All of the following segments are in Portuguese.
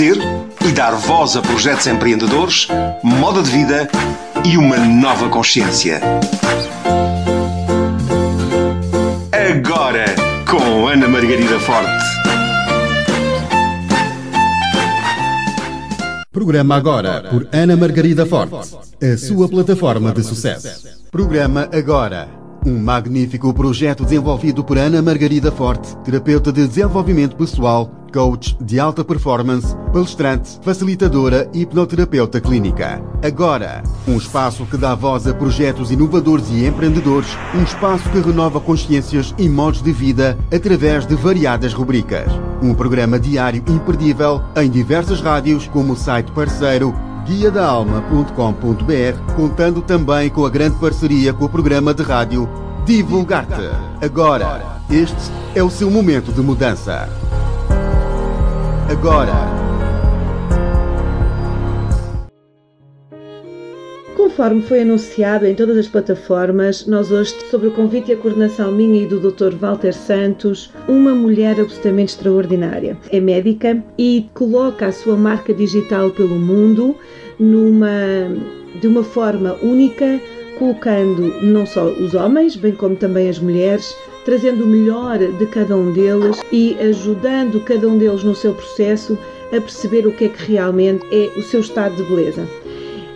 E dar voz a projetos empreendedores, moda de vida e uma nova consciência. Agora, com Ana Margarida Forte. Programa agora por Ana Margarida Forte, a sua plataforma de sucesso. Programa agora um magnífico projeto desenvolvido por Ana Margarida Forte, terapeuta de desenvolvimento pessoal, coach de alta performance, palestrante, facilitadora e hipnoterapeuta clínica. Agora, um espaço que dá voz a projetos inovadores e empreendedores, um espaço que renova consciências e modos de vida através de variadas rubricas. Um programa diário imperdível em diversas rádios, como o site parceiro guiadaalma.com.br, contando também com a grande parceria com o programa de rádio Divulgar-te. Agora, este é o seu momento de mudança. Agora. Conforme foi anunciado em todas as plataformas, nós hoje, sobre o convite e a coordenação minha e do Dr. Walter Santos, uma mulher absolutamente extraordinária. É médica e coloca a sua marca digital pelo mundo numa, de uma forma única, colocando não só os homens, bem como também as mulheres, trazendo o melhor de cada um deles e ajudando cada um deles no seu processo a perceber o que é que realmente é o seu estado de beleza.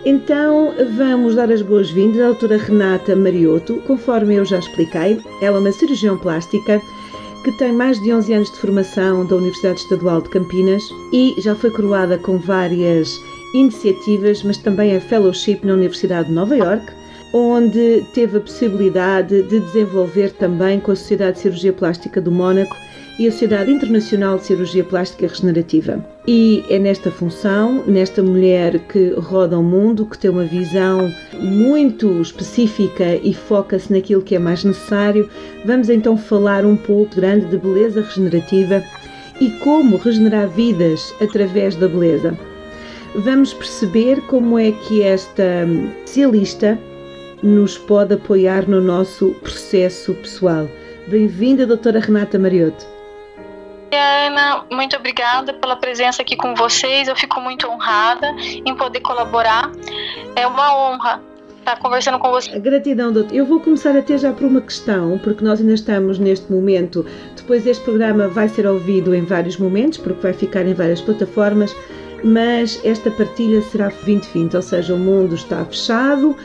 Então vamos dar as boas-vindas à doutora Renata Mariotto, conforme eu já expliquei, ela é uma cirurgião plástica que tem mais de 11 anos de formação da Universidade Estadual de Campinas e já foi coroada com várias iniciativas, mas também a fellowship na Universidade de Nova York, onde teve a possibilidade de desenvolver também com a Sociedade de Cirurgia Plástica do Mónaco e a Sociedade Internacional de Cirurgia Plástica Regenerativa. E é nesta função, nesta mulher que roda o mundo, que tem uma visão muito específica e foca-se naquilo que é mais necessário, vamos então falar um pouco grande de beleza regenerativa e como regenerar vidas através da beleza. Vamos perceber como é que esta especialista nos pode apoiar no nosso processo pessoal. Bem-vinda, doutora Renata Marioto. Ana, muito obrigada pela presença aqui com vocês. Eu fico muito honrada em poder colaborar. É uma honra estar conversando com você. Gratidão, doutor. Eu vou começar até já por uma questão, porque nós ainda estamos neste momento. Depois este programa vai ser ouvido em vários momentos, porque vai ficar em várias plataformas, mas esta partilha será 2020, ou seja, o mundo está fechado,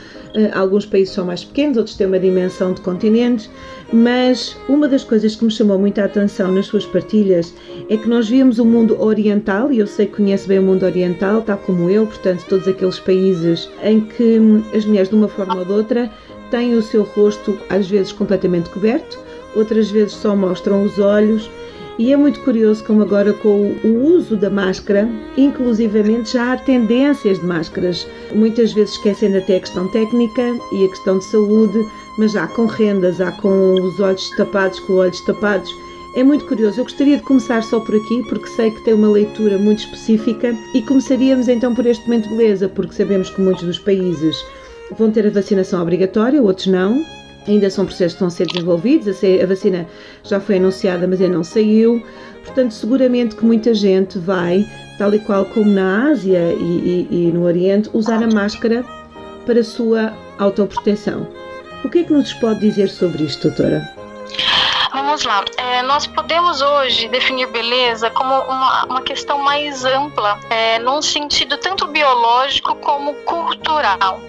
alguns países são mais pequenos, outros têm uma dimensão de continentes, mas uma das coisas que me chamou muita atenção nas suas partilhas é que nós víamos o mundo oriental, e eu sei que conhece bem o mundo oriental, tal como eu, portanto, todos aqueles países em que hum, as mulheres, de uma forma ou de outra, têm o seu rosto às vezes completamente coberto, outras vezes só mostram os olhos e é muito curioso como agora com o uso da máscara, inclusivamente já há tendências de máscaras. Muitas vezes esquecendo até a questão técnica e a questão de saúde, mas já com rendas, há com os olhos tapados, com os olhos tapados. É muito curioso. Eu gostaria de começar só por aqui, porque sei que tem uma leitura muito específica e começaríamos então por este momento de beleza, porque sabemos que muitos dos países vão ter a vacinação obrigatória, outros não. Ainda são processos que estão a ser desenvolvidos, a, vacina já foi anunciada, mas ainda não saiu. Portanto, seguramente que muita gente vai, tal e qual como na Ásia e, e, e no Oriente, usar a máscara para a sua autoproteção. O que é que nos pode dizer sobre isto, doutora? Vamos lá. É, nós podemos hoje definir beleza como uma, uma questão mais ampla, é, num sentido tanto biológico como cultural.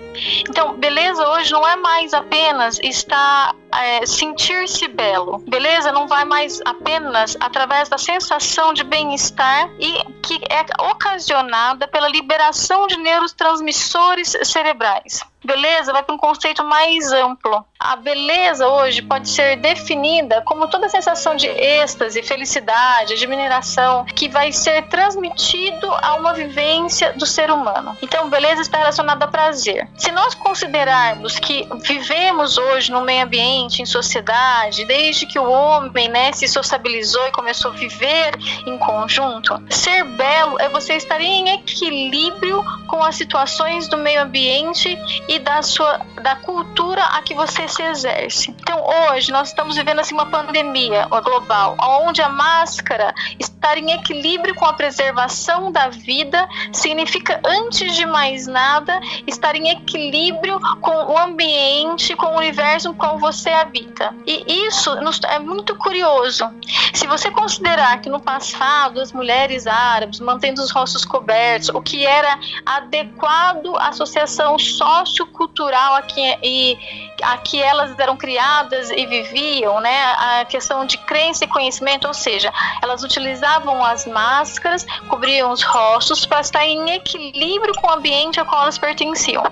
Então, beleza hoje não é mais apenas estar é, sentir-se belo. Beleza não vai mais apenas através da sensação de bem-estar e que é ocasionada pela liberação de neurotransmissores cerebrais. Beleza vai para um conceito mais amplo. A beleza hoje pode ser definida como toda sensação de êxtase, felicidade, admiração que vai ser transmitido a uma vivência do ser humano. Então, beleza está relacionada a prazer. Se nós considerarmos que vivemos hoje no meio ambiente, em sociedade, desde que o homem né, se sociabilizou e começou a viver em conjunto, ser belo é você estar em equilíbrio com as situações do meio ambiente e da sua da cultura a que você se exerce. Então hoje nós estamos vivendo assim uma pandemia global, onde a máscara estar em equilíbrio com a preservação da vida significa, antes de mais nada, estar em equilíbrio com o ambiente, com o universo no qual você habita. E isso é muito curioso. Se você considerar que no passado as mulheres árabes mantendo os rostos cobertos, o que era adequado à associação sociocultural a que, e, a que elas eram criadas e viviam, né? A questão de crença e conhecimento, ou seja, elas utilizavam as máscaras, cobriam os rostos para estar em equilíbrio com o ambiente ao qual elas pertenciam.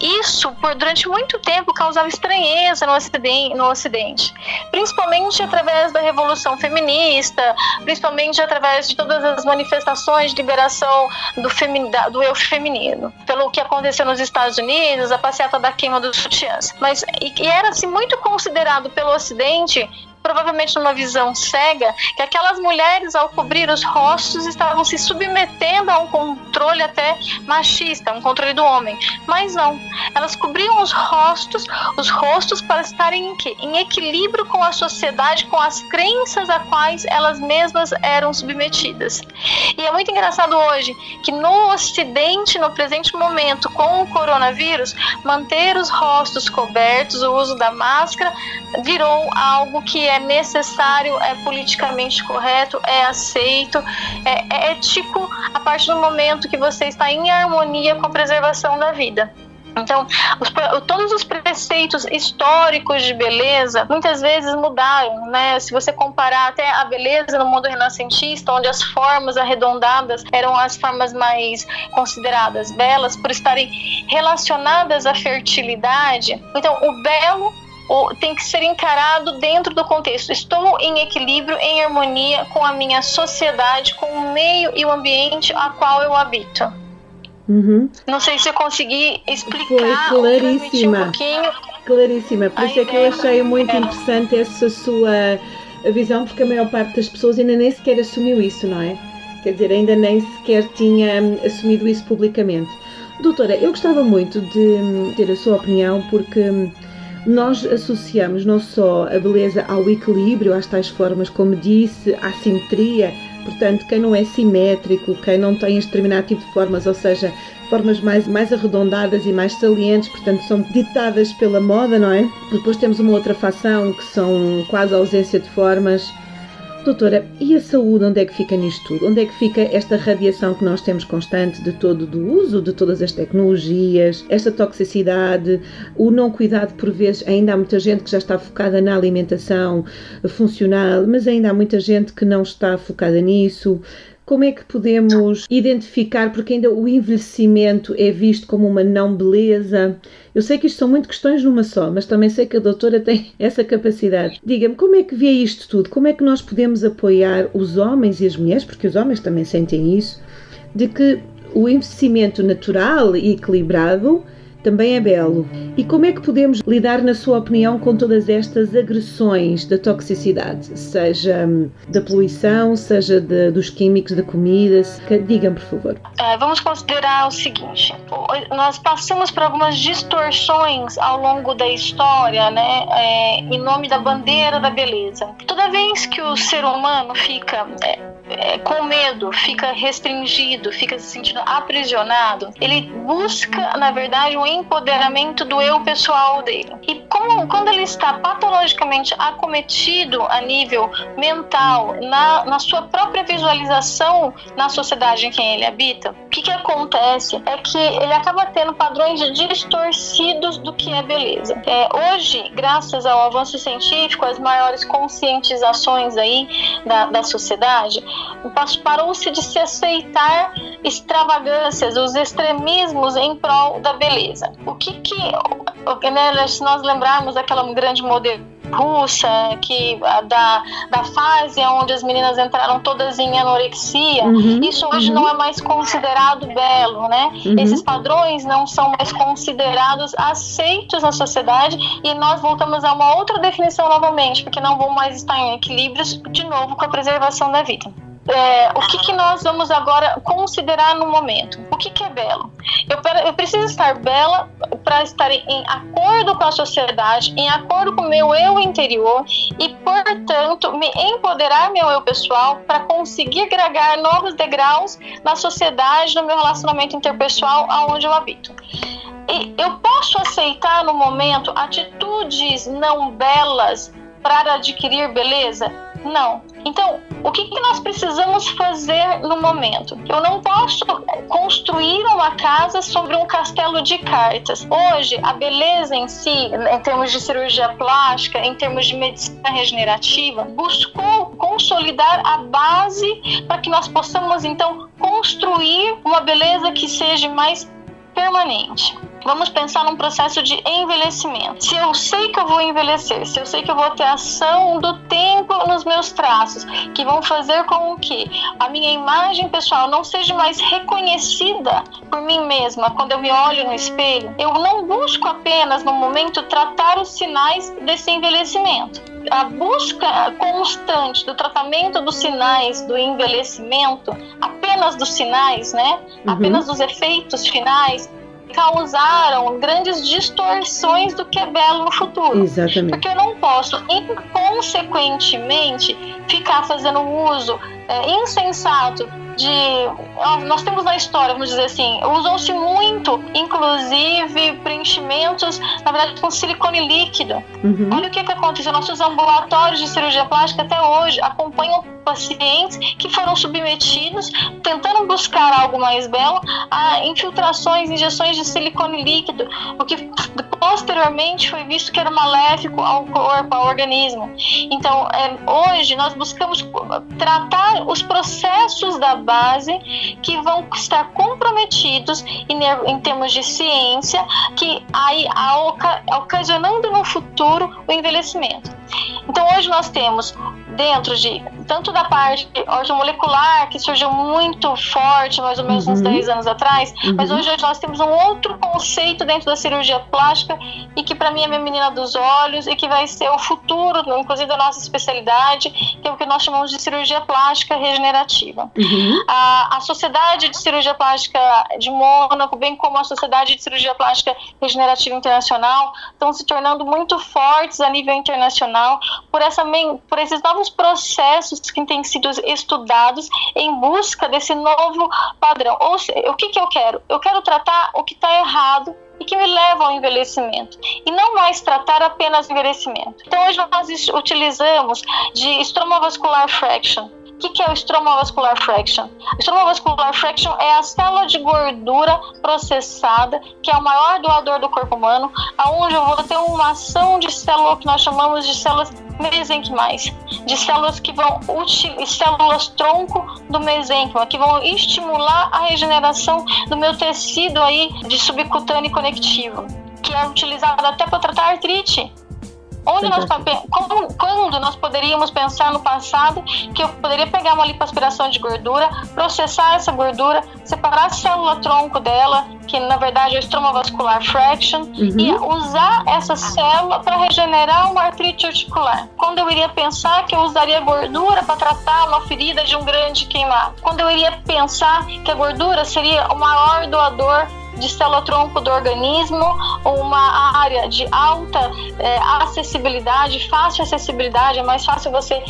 Isso, por, durante muito tempo, causava estranheza no ocidente, no ocidente, principalmente através da Revolução Feminista, principalmente através de todas as manifestações de liberação do, femi, do eu feminino. Pelo que aconteceu nos Estados Unidos, a passeata da queima dos sutiãs. Mas, e, e era assim, muito considerado pelo ocidente provavelmente numa visão cega, que aquelas mulheres, ao cobrir os rostos, estavam se submetendo a um controle até machista, um controle do homem. Mas não, elas cobriam os rostos, os rostos para estarem em, em equilíbrio com a sociedade, com as crenças a quais elas mesmas eram submetidas. E é muito engraçado hoje que no Ocidente, no presente momento, com o coronavírus, manter os rostos cobertos, o uso da máscara, virou algo que necessário, é politicamente correto, é aceito, é, é ético a partir do momento que você está em harmonia com a preservação da vida. Então, os, todos os preceitos históricos de beleza muitas vezes mudaram, né? Se você comparar até a beleza no mundo renascentista, onde as formas arredondadas eram as formas mais consideradas belas por estarem relacionadas à fertilidade. Então, o belo tem que ser encarado dentro do contexto. Estou em equilíbrio, em harmonia com a minha sociedade, com o meio e o ambiente a qual eu habito. Uhum. Não sei se eu consegui explicar. Foi claríssima. Um pouquinho. Claríssima. Por isso é que eu achei muito interessante essa sua visão, porque a maior parte das pessoas ainda nem sequer assumiu isso, não é? Quer dizer, ainda nem sequer tinha hum, assumido isso publicamente. Doutora, eu gostava muito de hum, ter a sua opinião, porque hum, nós associamos não só a beleza ao equilíbrio, às tais formas, como disse, à simetria, portanto, quem não é simétrico, quem não tem este determinado tipo de formas, ou seja, formas mais, mais arredondadas e mais salientes, portanto, são ditadas pela moda, não é? Depois temos uma outra facção que são quase ausência de formas Doutora, e a saúde onde é que fica nisto tudo? Onde é que fica esta radiação que nós temos constante de todo do uso de todas as tecnologias, esta toxicidade, o não cuidado por vezes, ainda há muita gente que já está focada na alimentação funcional, mas ainda há muita gente que não está focada nisso. Como é que podemos identificar, porque ainda o envelhecimento é visto como uma não beleza? Eu sei que isto são muito questões numa só, mas também sei que a doutora tem essa capacidade. Diga-me, como é que vê isto tudo? Como é que nós podemos apoiar os homens e as mulheres, porque os homens também sentem isso, de que o envelhecimento natural e equilibrado também é belo. E como é que podemos lidar, na sua opinião, com todas estas agressões da toxicidade, seja hum, da poluição, seja de, dos químicos da comida? Digam, por favor. É, vamos considerar o seguinte: nós passamos por algumas distorções ao longo da história, né, é, em nome da bandeira da beleza. Toda vez que o ser humano fica é, é, com medo, fica restringido, fica se sentindo aprisionado, ele busca, na verdade, um empoderamento do eu pessoal dele. E como, quando ele está patologicamente acometido a nível mental, na, na sua própria visualização na sociedade em quem ele habita, o que, que acontece é que ele acaba tendo padrões distorcidos do que é beleza. É, hoje, graças ao avanço científico, as maiores conscientizações aí da, da sociedade, parou-se de se aceitar extravagâncias, os extremismos em prol da beleza. O que que, né, se nós lembrarmos daquela grande modelo russa, que da, da fase onde as meninas entraram todas em anorexia, uhum, isso hoje uhum. não é mais considerado belo, né? Uhum. Esses padrões não são mais considerados aceitos na sociedade e nós voltamos a uma outra definição novamente, porque não vão mais estar em equilíbrio de novo com a preservação da vida é, o que, que nós vamos agora considerar no momento? O que, que é belo? Eu, eu preciso estar bela para estar em acordo com a sociedade, em acordo com o meu eu interior e, portanto, me empoderar meu eu pessoal para conseguir agregar novos degraus na sociedade, no meu relacionamento interpessoal aonde eu habito. E eu posso aceitar no momento atitudes não belas para adquirir beleza? Não. Então, o que, que, nós precisamos fazer no momento? Eu não posso construir uma casa sobre um castelo de cartas. Hoje, a beleza em si, em termos de cirurgia plástica, em termos de medicina regenerativa, buscou consolidar a base para que nós possamos então construir uma beleza que seja mais permanente. Vamos pensar num processo de envelhecimento. Se eu sei que eu vou envelhecer, se eu sei que eu vou ter ação do tempo nos meus traços, que vão fazer com que a minha imagem pessoal não seja mais reconhecida por mim mesma quando eu me olho no espelho, eu não busco apenas no momento tratar os sinais desse envelhecimento a busca constante do tratamento dos sinais do envelhecimento, apenas dos sinais, né? Uhum. Apenas dos efeitos finais, causaram grandes distorções do que é belo no futuro. Exatamente. Porque eu não posso, inconsequentemente, ficar fazendo uso é, insensato de. Nós temos na história, vamos dizer assim, usam-se muito, inclusive, preenchimentos, na verdade, com silicone líquido. Uhum. Olha o que, que aconteceu. Nossos ambulatórios de cirurgia plástica até hoje acompanham pacientes que foram submetidos, tentando buscar algo mais belo, a infiltrações, injeções de silicone líquido, o que posteriormente foi visto que era maléfico ao corpo, ao organismo. Então, é, hoje nós buscamos tratar os processos da base que vão estar comprometidos em, em termos de ciência, que aí a, ocasionando no futuro o envelhecimento. Então, hoje nós temos dentro de tanto da parte ortomolecular, que surgiu muito forte, mais ou menos uhum. uns 10 anos atrás, uhum. mas hoje, hoje nós temos um outro conceito dentro da cirurgia plástica e que para mim é minha menina dos olhos e que vai ser o futuro, inclusive da nossa especialidade, que é o que nós chamamos de cirurgia plástica regenerativa. Uhum. A, a Sociedade de Cirurgia Plástica de Mônaco, bem como a Sociedade de Cirurgia Plástica Regenerativa Internacional, estão se tornando muito fortes a nível internacional por, essa, por esses novos processos que têm sido estudados em busca desse novo padrão. Ou o que, que eu quero? Eu quero tratar o que está errado e que me leva ao envelhecimento. E não mais tratar apenas envelhecimento. Então, hoje nós utilizamos de estromovascular fraction que, que é o estromovascular fraction? Estromovascular fraction é a célula de gordura processada, que é o maior doador do corpo humano, aonde eu vou ter uma ação de célula que nós chamamos de células mesenquimais, de células que vão células tronco do mesênquima, que vão estimular a regeneração do meu tecido aí de subcutâneo conectivo, que é utilizado até para tratar artrite. Onde nós, como, quando nós poderíamos pensar no passado que eu poderia pegar uma lipoaspiração de gordura, processar essa gordura, separar a célula tronco dela, que na verdade é o estromovascular fraction, uhum. e usar essa célula para regenerar uma artrite articular. Quando eu iria pensar que eu usaria gordura para tratar uma ferida de um grande queimado. Quando eu iria pensar que a gordura seria o maior doador de célula-tronco do organismo, uma área de alta é, acessibilidade, fácil acessibilidade, é mais fácil você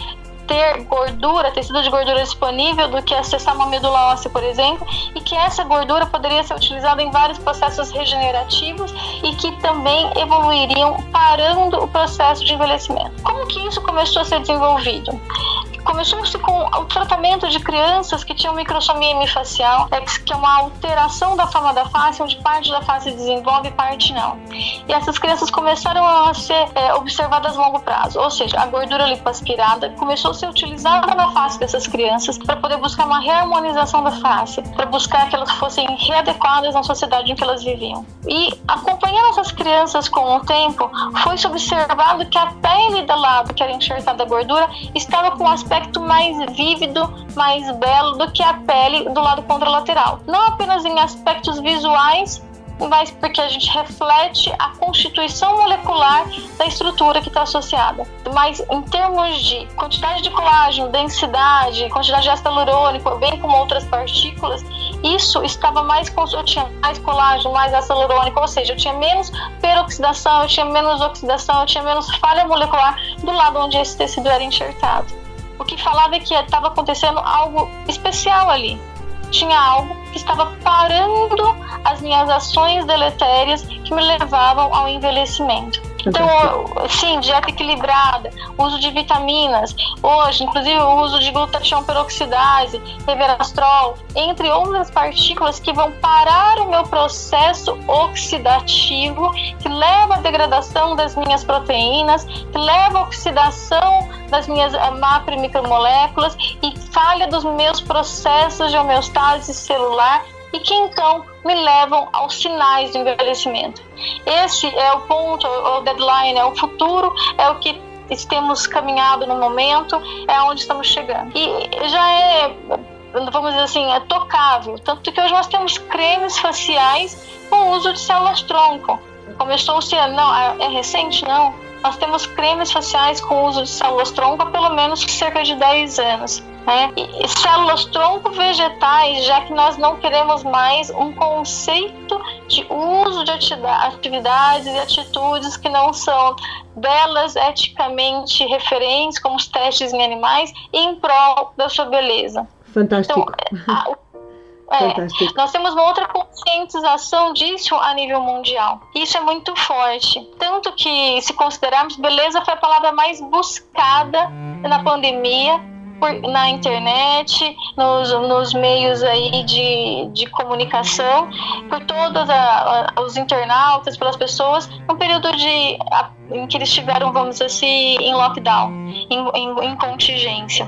ter gordura, tecido de gordura disponível do que acessar uma medula óssea, por exemplo, e que essa gordura poderia ser utilizada em vários processos regenerativos e que também evoluiriam parando o processo de envelhecimento. Como que isso começou a ser desenvolvido? Começou-se com o tratamento de crianças que tinham microsomia hemifacial, é que é uma alteração da forma da face, onde parte da face desenvolve e parte não. E essas crianças começaram a ser é, observadas a longo prazo, ou seja, a gordura lipoaspirada começou a ser utilizada na face dessas crianças para poder buscar uma reharmonização da face, para buscar que elas fossem readequadas na sociedade em que elas viviam. E acompanhando essas crianças com o tempo, foi-se observado que a pele do lado que era enxertada a gordura estava com aspecto aspecto mais vívido, mais belo do que a pele do lado contralateral. Não apenas em aspectos visuais, mas porque a gente reflete a constituição molecular da estrutura que está associada. Mas em termos de quantidade de colágeno, densidade, quantidade de ácido hialurônico, bem como outras partículas, isso estava mais eu tinha mais colágeno, mais ácido hialurônico, ou seja, eu tinha menos peroxidação, eu tinha menos oxidação, eu tinha menos falha molecular do lado onde esse tecido era enxertado. O que falava é que estava acontecendo algo especial ali. Tinha algo que estava parando as minhas ações deletérias que me levavam ao envelhecimento. Então, sim, dieta equilibrada, uso de vitaminas, hoje, inclusive, o uso de glutatião peroxidase, reverastrol, entre outras partículas que vão parar o meu processo oxidativo, que leva à degradação das minhas proteínas, que leva à oxidação das minhas eh, macro e falha dos meus processos de homeostase celular e que então me levam aos sinais do envelhecimento. Esse é o ponto, o deadline, é o futuro, é o que temos caminhado no momento, é onde estamos chegando. E já é, vamos dizer assim, é tocável. Tanto que hoje nós temos cremes faciais com uso de células-tronco. Começou se não, é, é recente? Não. Nós temos cremes faciais com uso de células-tronco há pelo menos cerca de 10 anos. Né? E células tronco vegetais, já que nós não queremos mais um conceito de uso de atividades e atitudes que não são belas, eticamente referentes, como os testes em animais, em prol da sua beleza. Fantástico. Então, a, é, nós temos uma outra conscientização disso a nível mundial. Isso é muito forte. Tanto que, se considerarmos, beleza foi a palavra mais buscada na pandemia por, na internet, nos, nos meios aí de, de comunicação, por todos a, a, os internautas, pelas pessoas, no período de, a, em que eles estiveram, vamos dizer assim, em lockdown, em, em, em contingência.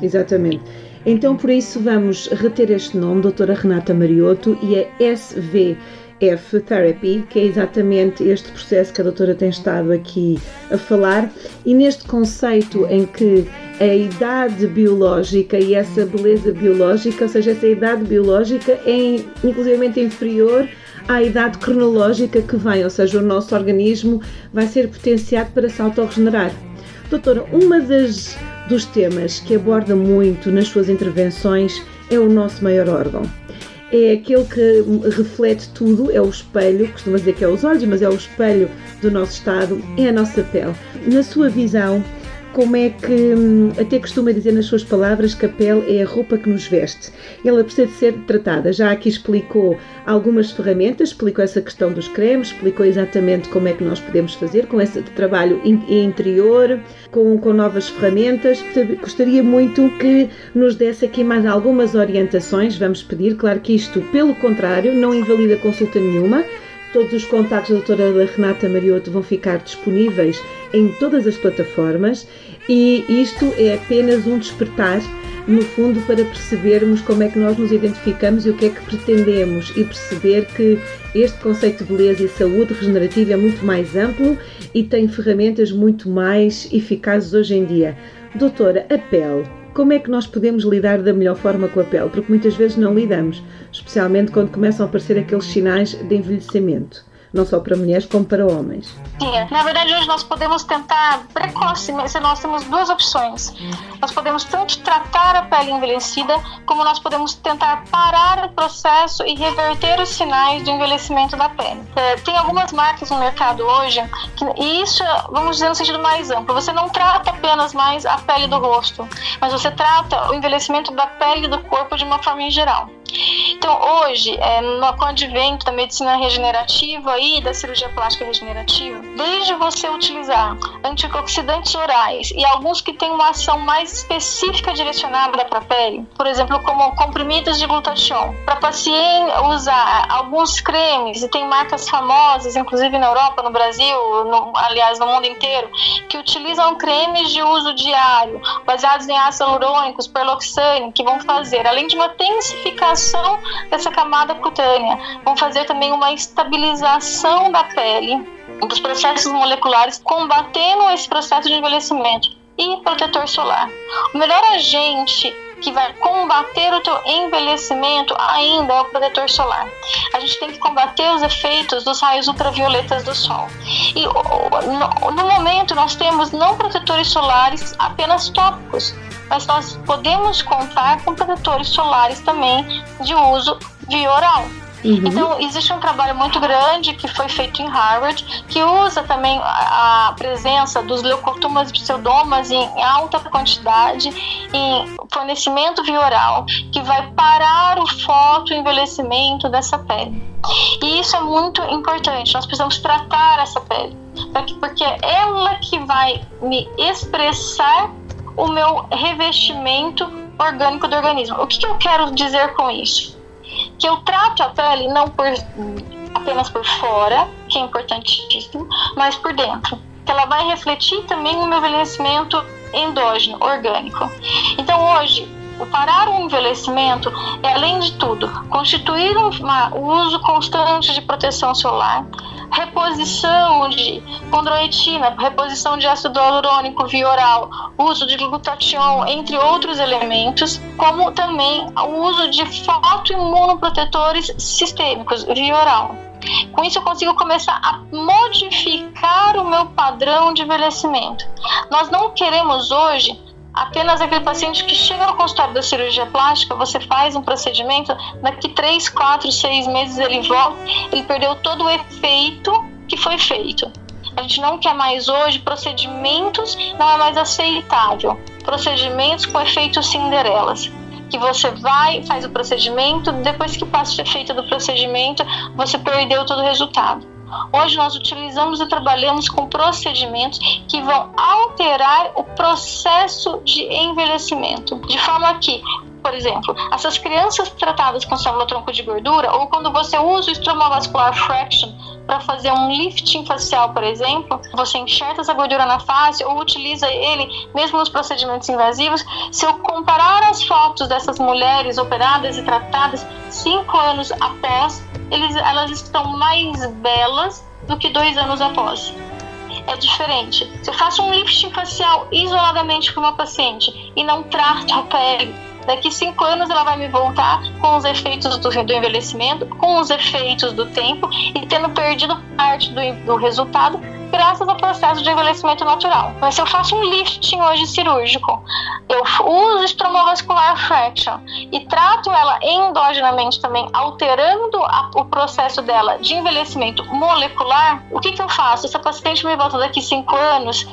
Exatamente. Então, por isso, vamos reter este nome, doutora Renata Mariotto, e a SV F Therapy, que é exatamente este processo que a doutora tem estado aqui a falar, e neste conceito em que a idade biológica e essa beleza biológica, ou seja, essa idade biológica é inclusivamente inferior à idade cronológica que vem, ou seja, o nosso organismo vai ser potenciado para se autorregenerar. Doutora, uma das dos temas que aborda muito nas suas intervenções é o nosso maior órgão é aquele que reflete tudo, é o espelho, costuma dizer que é os olhos, mas é o espelho do nosso estado, é a nossa pele. Na sua visão, como é que, hum, até costuma dizer nas suas palavras que a pele é a roupa que nos veste. Ela precisa de ser tratada. Já aqui explicou algumas ferramentas, explicou essa questão dos cremes, explicou exatamente como é que nós podemos fazer com esse trabalho interior, com, com novas ferramentas. Gostaria muito que nos desse aqui mais algumas orientações. Vamos pedir, claro que isto, pelo contrário, não invalida consulta nenhuma. Todos os contactos da doutora Renata Marioto vão ficar disponíveis em todas as plataformas e isto é apenas um despertar, no fundo, para percebermos como é que nós nos identificamos e o que é que pretendemos e perceber que este conceito de beleza e saúde regenerativa é muito mais amplo e tem ferramentas muito mais eficazes hoje em dia. Doutora, a pele. Como é que nós podemos lidar da melhor forma com a pele? Porque muitas vezes não lidamos, especialmente quando começam a aparecer aqueles sinais de envelhecimento não só para mulheres como para homens. Sim, na verdade hoje nós podemos tentar precocemente, nós temos duas opções. Nós podemos tanto tratar a pele envelhecida, como nós podemos tentar parar o processo e reverter os sinais de envelhecimento da pele. É, tem algumas marcas no mercado hoje, que, e isso, vamos dizer no sentido mais amplo, você não trata apenas mais a pele do rosto, mas você trata o envelhecimento da pele e do corpo de uma forma em geral. Então, hoje, é, no, com o advento da medicina regenerativa e da cirurgia plástica regenerativa, desde você utilizar antioxidantes orais e alguns que têm uma ação mais específica direcionada para a pele, por exemplo, como comprimidos de glutatião, para paciente usar alguns cremes, e tem marcas famosas, inclusive na Europa, no Brasil, no, aliás, no mundo inteiro, que utilizam cremes de uso diário, baseados em ácidos hialurônicos, perloxane, que vão fazer, além de uma tensificação hidratação dessa camada cutânea, vão fazer também uma estabilização da pele, dos processos moleculares, combatendo esse processo de envelhecimento e protetor solar. O melhor agente que vai combater o teu envelhecimento ainda é o protetor solar. A gente tem que combater os efeitos dos raios ultravioletas do sol. E no, no momento nós temos não protetores solares apenas tópicos, mas nós podemos contar com protetores solares também de uso via oral. Uhum. Então, existe um trabalho muito grande que foi feito em Harvard, que usa também a, presença dos leucotomas pseudomas em alta quantidade em fornecimento via oral, que vai parar o fotoenvelhecimento dessa pele. E isso é muito importante, nós precisamos tratar essa pele, porque é ela que vai me expressar o meu revestimento orgânico do organismo. O que, que eu quero dizer com isso? que eu trato a pele não por, apenas por fora, que é importantíssimo, mas por dentro. Que ela vai refletir também no meu envelhecimento endógeno, orgânico. Então hoje, o parar o envelhecimento é, além de tudo, constituir um uso constante de proteção solar, reposição de condroitina, reposição de ácido hialurônico via oral, uso de glutatião, entre outros elementos, como também o uso de fotoimunoprotetores sistêmicos via oral. Com isso, eu consigo começar a modificar o meu padrão de envelhecimento. Nós não queremos hoje apenas aquele paciente que chega no consultório da cirurgia plástica, você faz um procedimento, daqui 3, 4, 6 meses ele volta, ele perdeu todo o efeito que foi feito. A gente não quer mais hoje procedimentos, não é mais aceitável. Procedimentos com efeitos Cinderelas. Que você vai, faz o procedimento, depois que passa o efeito do procedimento, você perdeu todo o resultado. Hoje nós utilizamos e trabalhamos com procedimentos que vão alterar o processo de envelhecimento, de forma que por exemplo, essas crianças tratadas com célula-tronco de gordura, ou quando você usa o estromovascular fraction para fazer um lifting facial, por exemplo, você enxerta essa gordura na face ou utiliza ele mesmo nos procedimentos invasivos. Se eu comparar as fotos dessas mulheres operadas e tratadas cinco anos após eles, elas estão mais belas do que dois anos após. É diferente. Se eu faço um lifting facial isoladamente com uma paciente e não trato a pele, daqui cinco anos ela vai me voltar com os efeitos do, do envelhecimento, com os efeitos do tempo e tendo perdido parte do, do resultado graças ao processo de envelhecimento natural. Mas se eu faço um lifting hoje cirúrgico, eu uso estromovascular fraction e trato ela endogenamente também, alterando a, o processo dela de envelhecimento molecular, o que, que eu faço? Essa paciente me volta daqui 5 anos,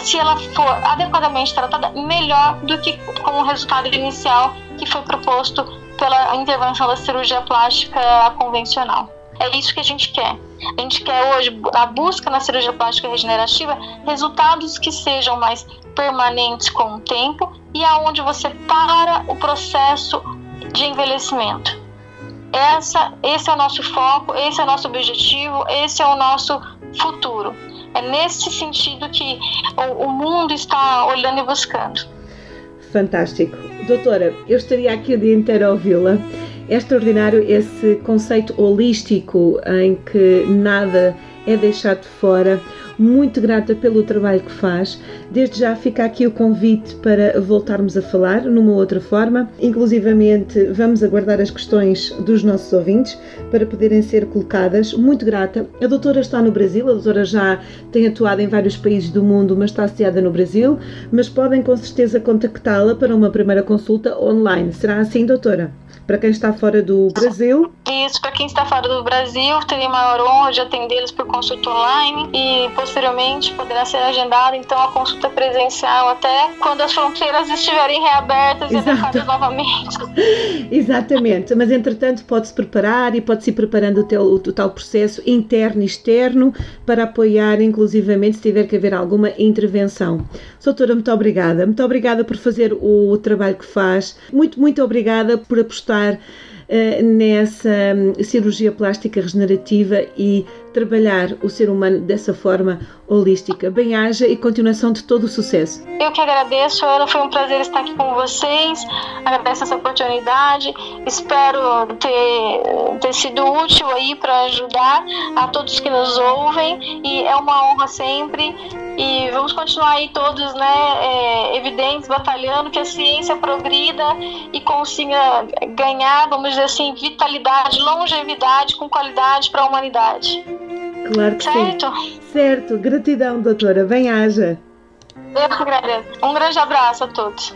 se ela for adequadamente tratada, melhor do que com o resultado inicial que foi proposto pela intervenção da cirurgia plástica convencional. É isso que a gente quer. A gente quer hoje, na busca na cirurgia plástica regenerativa, resultados que sejam mais permanentes com o tempo e aonde você para o processo de envelhecimento. Essa, esse é o nosso foco, esse é o nosso objetivo, esse é o nosso futuro. É nesse sentido que o, o mundo está olhando e buscando. Fantástico. Doutora, eu estaria aqui o dia inteiro a ouvi-la é extraordinário esse conceito holístico em que nada é deixado de fora. Muito grata pelo trabalho que faz. Desde já fica aqui o convite para voltarmos a falar numa outra forma. Inclusivamente, vamos aguardar as questões dos nossos ouvintes para poderem ser colocadas. Muito grata. A doutora está no Brasil, a doutora já tem atuado em vários países do mundo, mas está associada no Brasil. Mas podem com certeza contactá-la para uma primeira consulta online. Será assim, doutora? para quem está fora do Brasil. Isso, para quem está fora do Brasil, teria maior honra de atendê-los por consulta online e posteriormente poderá ser agendada então a consulta presencial até quando as fronteiras estiverem reabertas e adequadas novamente. Exatamente, mas entretanto pode-se preparar e pode-se ir preparando o, teu, o, o tal processo interno e externo para apoiar inclusivamente se tiver que haver alguma intervenção. Doutora, muito obrigada. Muito obrigada por fazer o trabalho que faz. Muito, muito obrigada por apostar uh, nessa um, cirurgia plástica regenerativa e trabalhar o ser humano dessa forma holística. Bem-haja e continuação de todo o sucesso. Eu que agradeço, Ana. Foi um prazer estar aqui com vocês. Agradeço essa oportunidade. Espero ter, ter sido útil aí para ajudar a todos que nos ouvem. E é uma honra sempre e vamos continuar aí todos, né, é, evidentes, batalhando que a ciência progrida e consiga ganhar, vamos dizer assim, vitalidade, longevidade com qualidade para a humanidade. Claro que certo? sim. Certo. Gratidão, doutora. Bem-haja. Eu que agradeço. Um grande abraço a todos.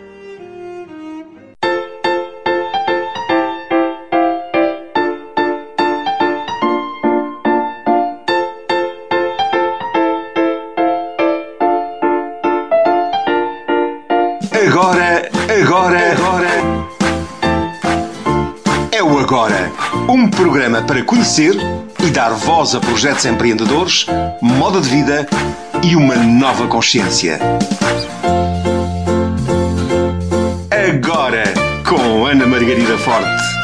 Agora, agora, agora. É o Agora. Um programa para conhecer e dar voz a projetos empreendedores, moda de vida e uma nova consciência. Agora, com Ana Margarida Forte.